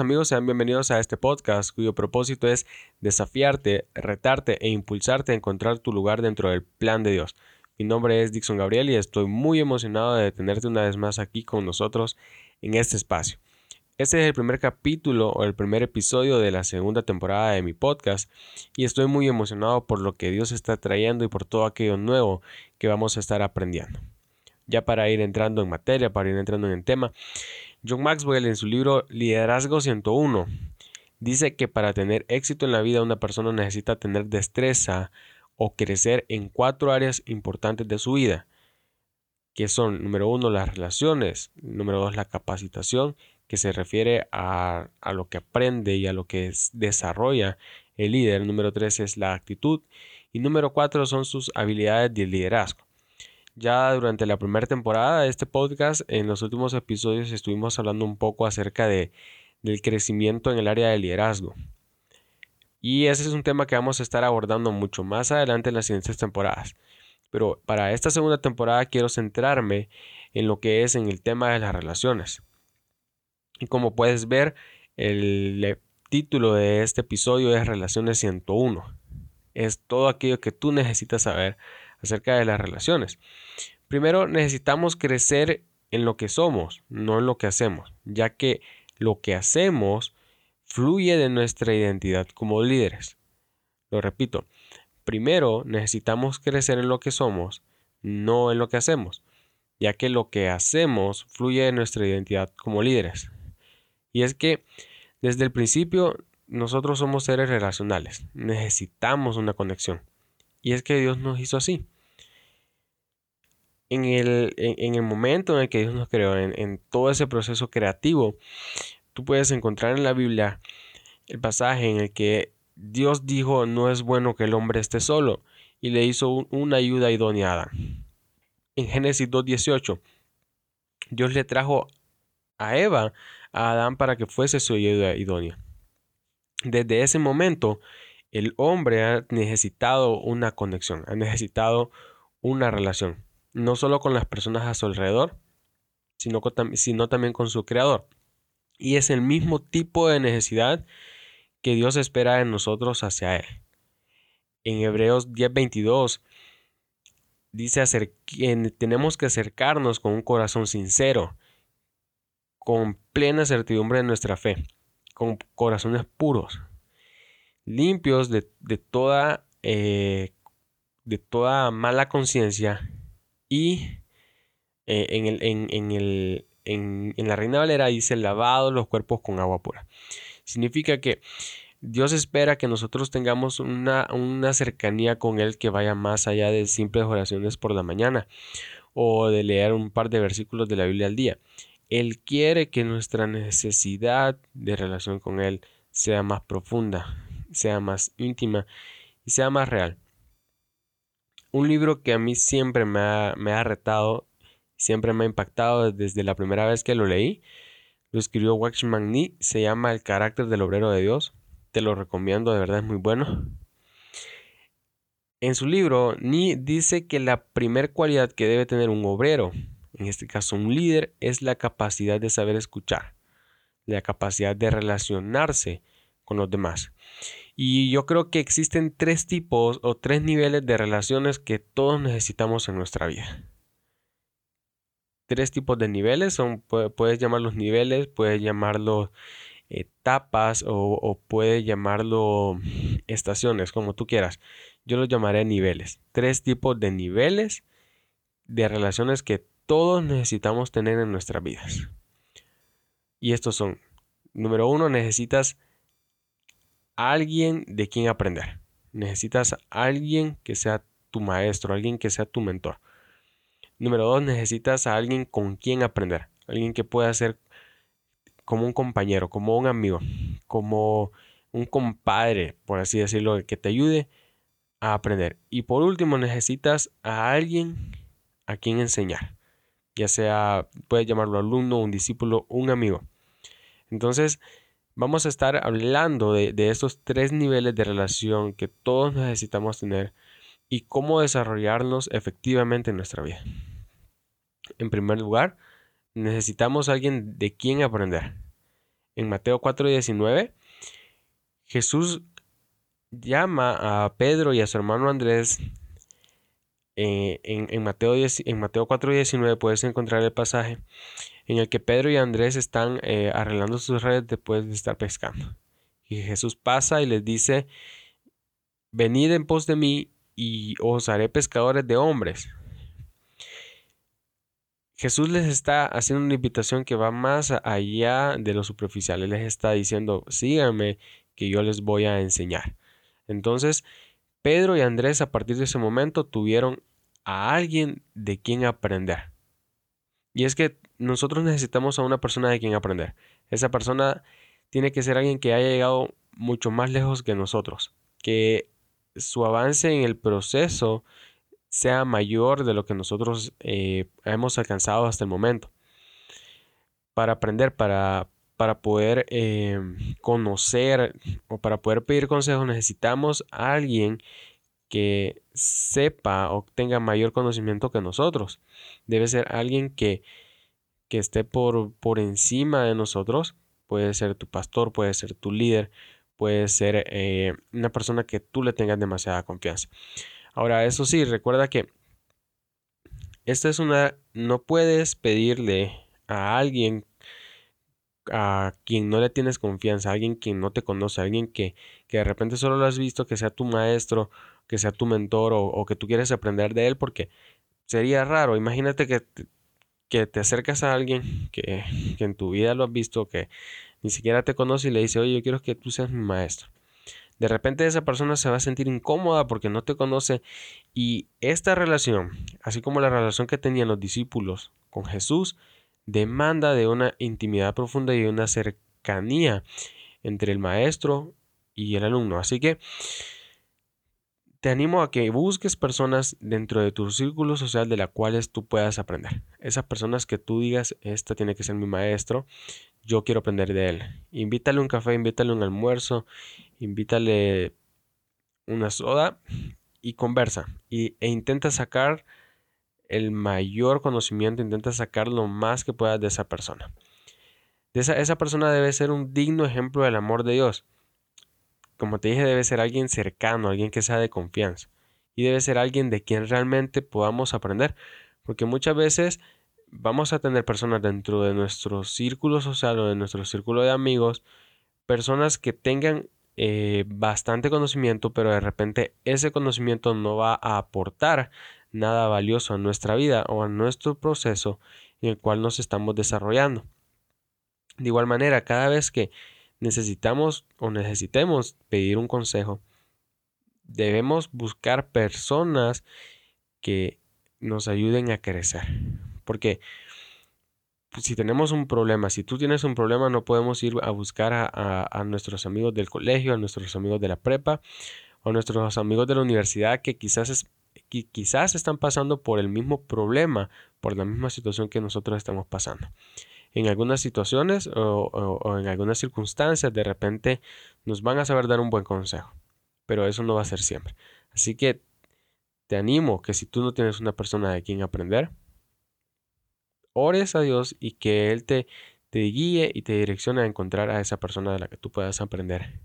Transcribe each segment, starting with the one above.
amigos, sean bienvenidos a este podcast cuyo propósito es desafiarte, retarte e impulsarte a encontrar tu lugar dentro del plan de Dios. Mi nombre es Dixon Gabriel y estoy muy emocionado de tenerte una vez más aquí con nosotros en este espacio. Este es el primer capítulo o el primer episodio de la segunda temporada de mi podcast y estoy muy emocionado por lo que Dios está trayendo y por todo aquello nuevo que vamos a estar aprendiendo. Ya para ir entrando en materia, para ir entrando en el tema, John Maxwell en su libro Liderazgo 101 dice que para tener éxito en la vida una persona necesita tener destreza o crecer en cuatro áreas importantes de su vida, que son número uno las relaciones, número dos la capacitación, que se refiere a, a lo que aprende y a lo que desarrolla el líder, número tres es la actitud y número cuatro son sus habilidades de liderazgo. Ya durante la primera temporada de este podcast, en los últimos episodios estuvimos hablando un poco acerca de, del crecimiento en el área de liderazgo. Y ese es un tema que vamos a estar abordando mucho más adelante en las siguientes temporadas. Pero para esta segunda temporada quiero centrarme en lo que es en el tema de las relaciones. Y como puedes ver, el título de este episodio es Relaciones 101. Es todo aquello que tú necesitas saber acerca de las relaciones. Primero necesitamos crecer en lo que somos, no en lo que hacemos, ya que lo que hacemos fluye de nuestra identidad como líderes. Lo repito, primero necesitamos crecer en lo que somos, no en lo que hacemos, ya que lo que hacemos fluye de nuestra identidad como líderes. Y es que desde el principio nosotros somos seres relacionales, necesitamos una conexión. Y es que Dios nos hizo así en el, en, el momento en el que Dios nos creó, en, todo ese proceso creativo, tú puedes encontrar en la Biblia el pasaje en el que Dios dijo no es bueno que el hombre esté solo y le hizo una ayuda idónea En Génesis 2.18, Dios le trajo a Eva a Adán para que fuese su ayuda idónea. Desde ese momento, el hombre ha necesitado una conexión, ha necesitado una relación no solo con las personas a su alrededor, sino, sino también con su creador. Y es el mismo tipo de necesidad que Dios espera de nosotros hacia Él. En Hebreos 10:22 dice tenemos que acercarnos con un corazón sincero, con plena certidumbre de nuestra fe, con corazones puros, limpios de, toda, eh, de toda mala conciencia y eh, en, el, en, el, en, la Reina Valera dice lavado los cuerpos con agua pura. Significa que Dios espera que nosotros tengamos una, una, cercanía con Él que vaya más allá de simples oraciones por la mañana o de leer un par de versículos de la Biblia al día. Él quiere que nuestra necesidad de relación con Él sea más profunda, sea más íntima y sea más real un libro que a mí siempre me ha, me ha retado, siempre me ha impactado desde la primera vez que lo leí. Lo escribió Waxman Nee, se llama El carácter del obrero de Dios. Te lo recomiendo, de verdad es muy bueno. En su libro, Nee dice que la primer cualidad que debe tener un obrero, en este caso un líder, es la capacidad de saber escuchar, la capacidad de relacionarse con los demás. Y yo creo que existen tres tipos o tres niveles de relaciones que todos necesitamos en nuestra vida. Tres tipos de niveles, son, puedes llamarlos niveles, puedes llamarlos etapas o, o puedes llamarlo estaciones, como tú quieras. Yo los llamaré niveles. Tres tipos de niveles de relaciones que todos necesitamos tener en nuestras vidas. Y estos son, número uno, necesitas alguien de quien aprender. Necesitas alguien que sea tu maestro, alguien que sea tu mentor. Número dos, necesitas a alguien con quien aprender. Alguien que pueda ser como un compañero, como un amigo, como un compadre, por así decirlo, que te ayude a aprender. Y por último, necesitas a alguien a quien enseñar. Ya sea, puedes llamarlo alumno, un discípulo, un amigo. Entonces, Vamos a estar hablando de, estos tres niveles de relación que todos necesitamos tener y cómo desarrollarnos efectivamente en nuestra vida. En primer lugar, necesitamos alguien de quien aprender. en Mateo 4:19, Jesús llama a Pedro y a su hermano Andrés. Eh, en, Mateo en Mateo 4:19 puedes encontrar el pasaje en el que Pedro y Andrés están eh, arreglando sus redes después de estar pescando. Y Jesús pasa y les dice, venid en pos de mí y os haré pescadores de hombres. Jesús les está haciendo una invitación que va más allá de lo superficial. Él les está diciendo, síganme, que yo les voy a enseñar. Entonces, Pedro y Andrés a partir de ese momento tuvieron a alguien de quien aprender. Y es que nosotros necesitamos a una persona de quien aprender. Esa persona tiene que ser alguien que haya llegado mucho más lejos que nosotros, que su avance en el proceso sea mayor de lo que nosotros eh, hemos alcanzado hasta el momento. Para aprender, para, para poder eh, conocer o para poder pedir consejos necesitamos a alguien que sepa o tenga mayor conocimiento que nosotros. Debe ser alguien que, que esté por, por encima de nosotros. Puede ser tu pastor, puede ser tu líder, puede ser eh, una persona que tú le tengas demasiada confianza. Ahora, eso sí, recuerda que esta es una, no puedes pedirle a alguien a quien no le tienes confianza, a alguien quien no te conoce, a alguien que, que, de repente solo lo has visto, que sea tu maestro, que sea tu mentor o, que tú quieres aprender de él, porque sería raro. Imagínate que, que te acercas a alguien que, que en tu vida lo has visto, que ni siquiera te conoce y le dice, oye, yo quiero que tú seas mi maestro. De repente esa persona se va a sentir incómoda porque no te conoce y esta relación, así como la relación que tenían los discípulos con Jesús, demanda de una intimidad profunda y de una cercanía entre el maestro y el alumno. Así que te animo a que busques personas dentro de tu círculo social de las cuales tú puedas aprender. Esas personas que tú digas, esta tiene que ser mi maestro, yo quiero aprender de él. Invítale un café, invítale un almuerzo, invítale una soda y conversa. Y, e intenta sacar el mayor conocimiento, intenta sacar lo más que puedas de esa persona. esa, esa persona debe ser un digno ejemplo del amor de Dios. Como te dije, debe ser alguien cercano, alguien que sea de confianza. Y debe ser alguien de quien realmente podamos aprender. Porque muchas veces vamos a tener personas dentro de nuestro círculo social o de nuestro círculo de amigos, personas que tengan eh, bastante conocimiento, pero de repente ese conocimiento no va a aportar nada valioso a nuestra vida o a nuestro proceso en el cual nos estamos desarrollando. De igual manera, cada vez que necesitamos o necesitemos pedir un consejo, debemos buscar personas que nos ayuden a crecer. Porque si tenemos un problema, si tú tienes un problema, no podemos ir a buscar a, nuestros amigos del colegio, a nuestros amigos de la prepa o a nuestros amigos de la universidad que quizás, quizás están pasando por el mismo problema, por la misma situación que nosotros estamos pasando. En algunas situaciones o en algunas circunstancias de repente nos van a saber dar un buen consejo, pero eso no va a ser siempre. Así que te animo que si tú no tienes una persona de quien aprender, ores a Dios y que Él te, te guíe y te direccione a encontrar a esa persona de la que tú puedas aprender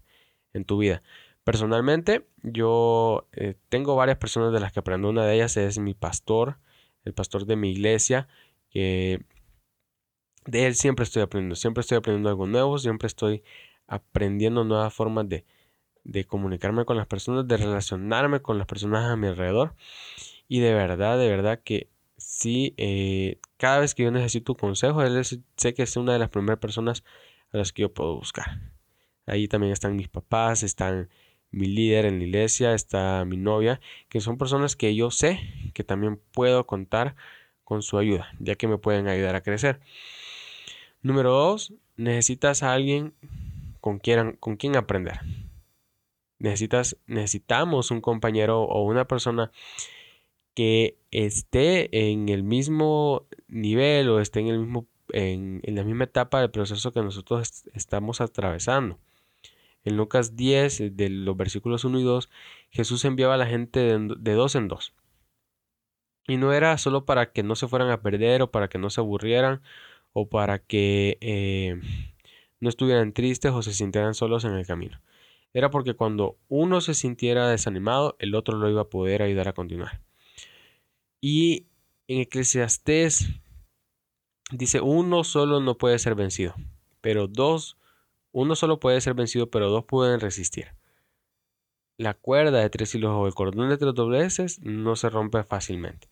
en tu vida. Personalmente, yo eh, tengo varias personas de las que aprendo. Una de ellas es mi pastor, el pastor de mi iglesia, que de él siempre estoy aprendiendo, siempre estoy aprendiendo algo nuevo, siempre estoy aprendiendo nuevas formas de, de comunicarme con las personas, de relacionarme con las personas a mi alrededor. Y de verdad, de verdad que sí, eh, cada vez que yo necesito un consejo, él sé que es una de las primeras personas a las que yo puedo buscar. Ahí también están mis papás, están mi líder en la iglesia, está mi novia, que son personas que yo sé que también puedo contar con su ayuda, ya que me pueden ayudar a crecer. Número dos, necesitas a alguien con quien, aprender. Necesitas, necesitamos un compañero o una persona que esté en el mismo nivel o esté en, el mismo, en, la misma etapa del proceso que nosotros estamos atravesando. En Lucas 10, de los versículos 1 y 2, Jesús enviaba a la gente de, dos en dos. Y no era solo para que no se fueran a perder o para que no se aburrieran o para que eh, no estuvieran tristes o se sintieran solos en el camino. Era porque cuando uno se sintiera desanimado, el otro lo iba a poder ayudar a continuar. Y en Eclesiastés dice, uno solo no puede ser vencido, pero dos, uno solo puede ser vencido, pero dos pueden resistir. La cuerda de tres hilos o el cordón de tres dobleces no se rompe fácilmente.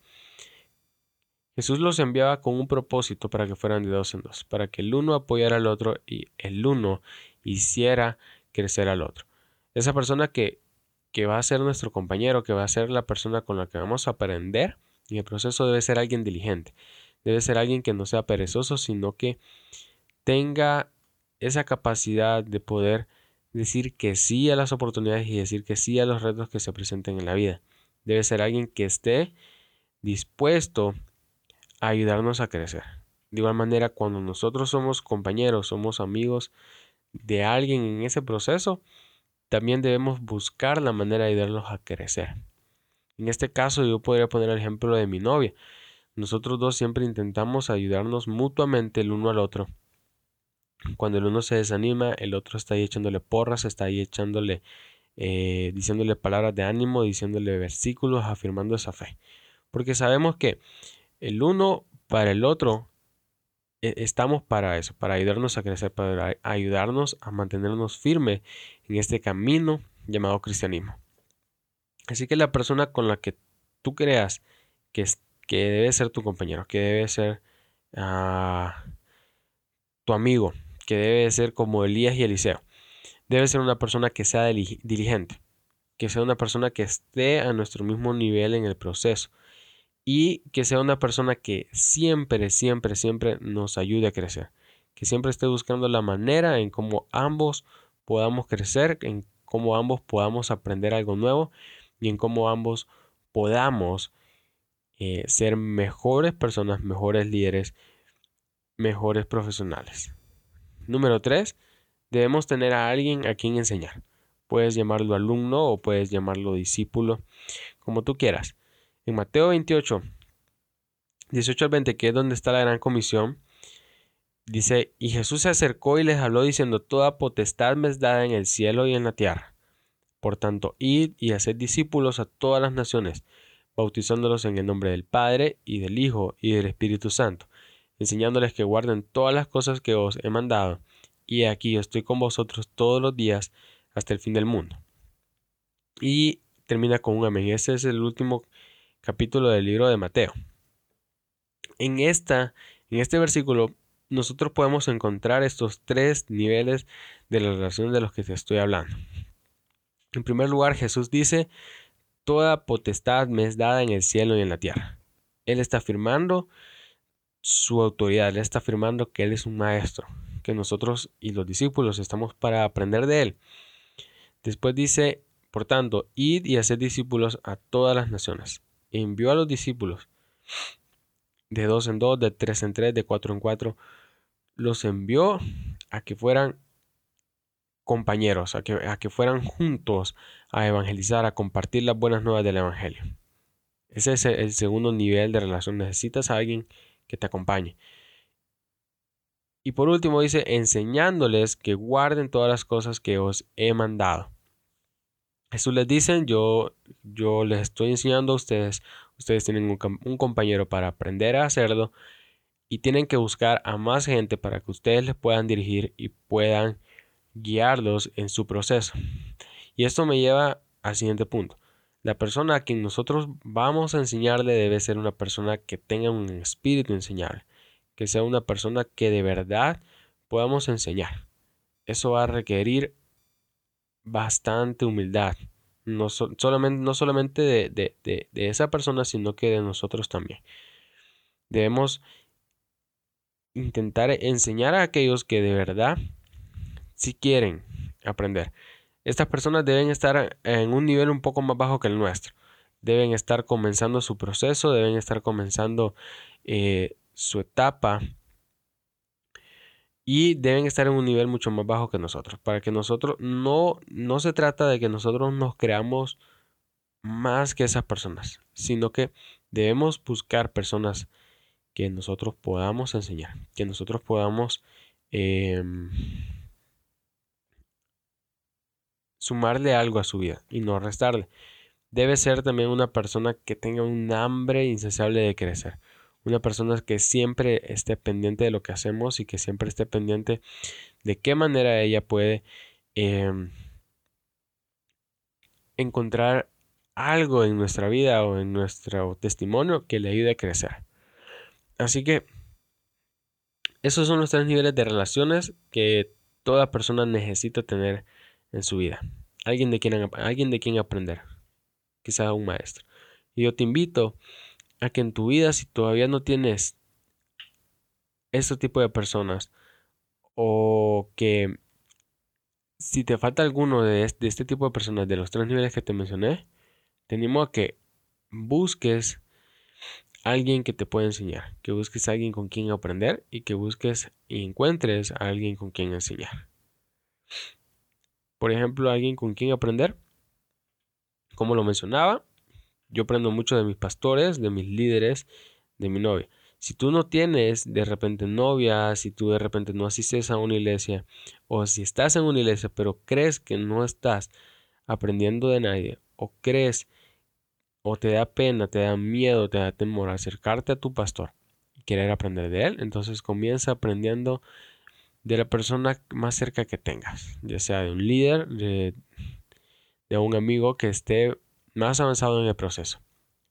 Jesús los enviaba con un propósito para que fueran de dos en dos, para que el uno apoyara al otro y el uno hiciera crecer al otro. Esa persona que, que va a ser nuestro compañero, que va a ser la persona con la que vamos a aprender, en el proceso debe ser alguien diligente, debe ser alguien que no sea perezoso, sino que tenga esa capacidad de poder decir que sí a las oportunidades y decir que sí a los retos que se presenten en la vida. Debe ser alguien que esté dispuesto ayudarnos a crecer. De igual manera, cuando nosotros somos compañeros, somos amigos de alguien en ese proceso, también debemos buscar la manera de ayudarlos a crecer. En este caso yo podría poner el ejemplo de mi novia. Nosotros dos siempre intentamos ayudarnos mutuamente el uno al otro. Cuando el uno se desanima, el otro está ahí echándole porras, está ahí echándole, eh, diciéndole palabras de ánimo, diciéndole versículos, afirmando esa fe. Porque sabemos que el uno para el otro, e, estamos para eso, para ayudarnos a crecer, para ayudarnos a mantenernos firmes en este camino llamado cristianismo. Así que la persona con la que tú creas que, que debe ser tu compañero, que debe ser ah, tu amigo, que debe ser como Elías y Eliseo, debe ser una persona que sea diligente, que sea una persona que esté a nuestro mismo nivel en el proceso, y que sea una persona que siempre, siempre, siempre nos ayude a crecer, que siempre esté buscando la manera en cómo ambos podamos crecer, en cómo ambos podamos aprender algo nuevo y en cómo ambos podamos eh, ser mejores personas, mejores líderes, mejores profesionales. Número tres, debemos tener a alguien a quien enseñar. Puedes llamarlo alumno o puedes llamarlo discípulo, como tú quieras. En Mateo 28, 18 al 20, que es donde está la gran comisión, dice, y Jesús se acercó y les habló diciendo, toda potestad me es dada en el cielo y en la tierra. Por tanto, id y haced discípulos a todas las naciones, bautizándolos en el nombre del Padre y del Hijo y del Espíritu Santo, enseñándoles que guarden todas las cosas que os he mandado, y aquí estoy con vosotros todos los días hasta el fin del mundo. Y termina con un amén. Ese es el último capítulo del libro de Mateo. En, esta, en este versículo nosotros podemos encontrar estos tres niveles de la relación de los que te estoy hablando. En primer lugar, Jesús dice, Toda potestad me es dada en el cielo y en la tierra. Él está afirmando su autoridad, él está afirmando que Él es un maestro, que nosotros y los discípulos estamos para aprender de Él. Después dice, por tanto, id y haced discípulos a todas las naciones envió a los discípulos de dos en dos, de tres en tres, de cuatro en cuatro, los envió a que fueran compañeros, a que, a que fueran juntos a evangelizar, a compartir las buenas nuevas del Evangelio. Ese es el segundo nivel de relación. Necesitas a alguien que te acompañe. Y por último dice, enseñándoles que guarden todas las cosas que os he mandado. Jesús les dice, yo, yo les estoy enseñando a ustedes, ustedes tienen un, un, compañero para aprender a hacerlo y tienen que buscar a más gente para que ustedes les puedan dirigir y puedan guiarlos en su proceso. Y esto me lleva al siguiente punto. La persona a quien nosotros vamos a enseñarle debe ser una persona que tenga un espíritu enseñable, que sea una persona que de verdad podamos enseñar. Eso va a requerir bastante humildad. No, solamente, no solamente de, de esa persona, sino que de nosotros también. Debemos intentar enseñar a aquellos que de verdad si quieren aprender. Estas personas deben estar en un nivel un poco más bajo que el nuestro. Deben estar comenzando su proceso, deben estar comenzando eh, su etapa y deben estar en un nivel mucho más bajo que nosotros. Para que nosotros no, no se trata de que nosotros nos creamos más que esas personas, sino que debemos buscar personas que nosotros podamos enseñar, que nosotros podamos em, sumarle algo a su vida y no restarle. Debe ser también una persona que tenga un hambre insaciable de crecer una persona que siempre esté pendiente de lo que hacemos y que siempre esté pendiente de qué manera ella puede em, encontrar algo en nuestra vida o en nuestro testimonio que le ayude a crecer. Así que esos son los tres niveles de relaciones que toda persona necesita tener en su vida. Alguien de quien, alguien de quien aprender. Quizá un maestro. Y yo te invito a que en tu vida, si todavía no tienes este tipo de personas, o que si te falta alguno de este, tipo de personas de los tres niveles que te mencioné, te animo a que busques alguien que te pueda enseñar, que busques a alguien con quien aprender y que busques y encuentres a alguien con quien enseñar. Por ejemplo, alguien con quien aprender, como lo mencionaba, yo aprendo mucho de mis pastores, de mis líderes, de mi novia. Si tú no tienes de repente novia, si tú de repente no asistes a una iglesia, o si estás en una iglesia pero crees que no estás aprendiendo de nadie, o crees o te da pena, te da miedo, te da temor acercarte a tu pastor y querer aprender de él, entonces comienza aprendiendo de la persona más cerca que tengas, ya sea de un líder, de, un amigo que esté más avanzado en el proceso.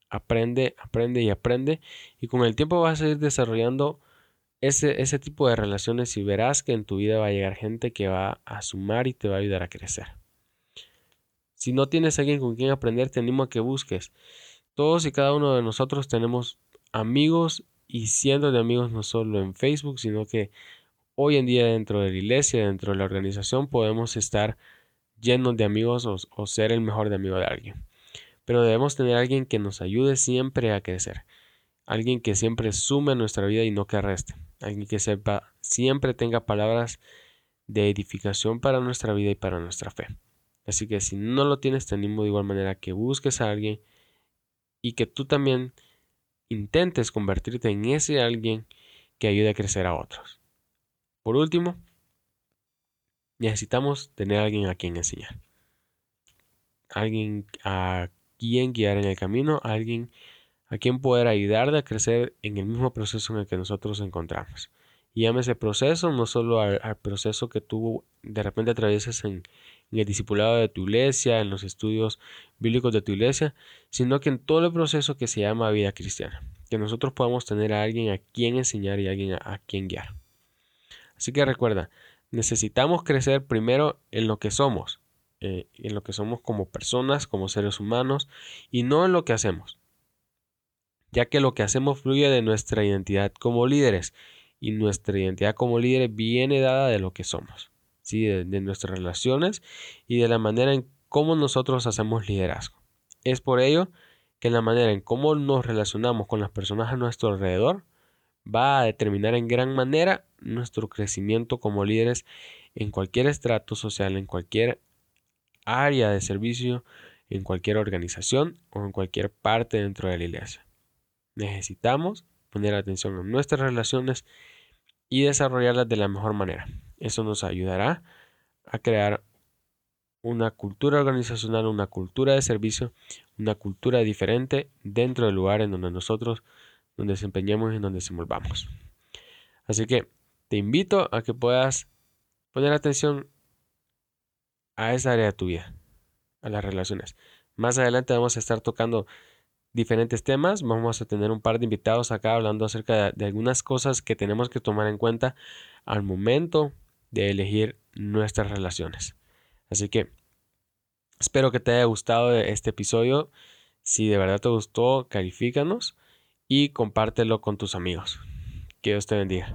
Aprende, aprende y aprende y con el tiempo vas a ir desarrollando ese, ese tipo de relaciones y verás que en tu vida va a llegar gente que va a sumar y te va a ayudar a crecer. Si no tienes alguien con quien aprender, te animo a que busques. Todos y cada uno de nosotros tenemos amigos y cientos de amigos no solo en Facebook, sino que hoy en día dentro de la iglesia, dentro de la organización, podemos estar llenos de amigos o, ser el mejor de amigo de alguien. Pero debemos tener alguien que nos ayude siempre a crecer. Alguien que siempre sume a nuestra vida y no que reste. Alguien que sepa, siempre tenga palabras de edificación para nuestra vida y para nuestra fe. Así que si no lo tienes, te de igual manera que busques a alguien y que tú también intentes convertirte en ese alguien que ayude a crecer a otros. Por último, necesitamos tener alguien a quien enseñar. Alguien a quien guiar en el camino, alguien a quien poder ayudarle a crecer en el mismo proceso en el que nosotros encontramos. Y llame ese proceso no solo al, al proceso que tú de repente atraviesas en, en el discipulado de tu iglesia, en los estudios bíblicos de tu iglesia, sino que en todo el proceso que se llama vida cristiana. Que nosotros podamos tener a alguien a quien enseñar y a alguien a, quien guiar. Así que recuerda, necesitamos crecer primero en lo que somos, eh, en lo que somos como personas, como seres humanos, y no en lo que hacemos. Ya que lo que hacemos fluye de nuestra identidad como líderes, y nuestra identidad como líderes viene dada de lo que somos de, nuestras relaciones y de la manera en cómo nosotros hacemos liderazgo. Es por ello que la manera en cómo nos relacionamos con las personas a nuestro alrededor va a determinar en gran manera nuestro crecimiento como líderes en cualquier estrato social, en cualquier área de servicio, en cualquier organización o en cualquier parte dentro de la iglesia. Necesitamos poner atención en nuestras relaciones y desarrollarlas de la mejor manera. Eso nos ayudará a crear una cultura organizacional, una cultura de servicio, una cultura diferente dentro del lugar en donde nosotros nos desempeñemos y en donde desenvolvamos. Así que te invito a que puedas poner atención a esa área de tu vida, a las relaciones. Más adelante vamos a estar tocando diferentes temas. Vamos a tener un par de invitados acá hablando acerca de, algunas cosas que tenemos que tomar en cuenta al momento de elegir nuestras relaciones. Así que espero que te haya gustado este episodio. Si de verdad te gustó, califícanos y compártelo con tus amigos. Que Dios te bendiga.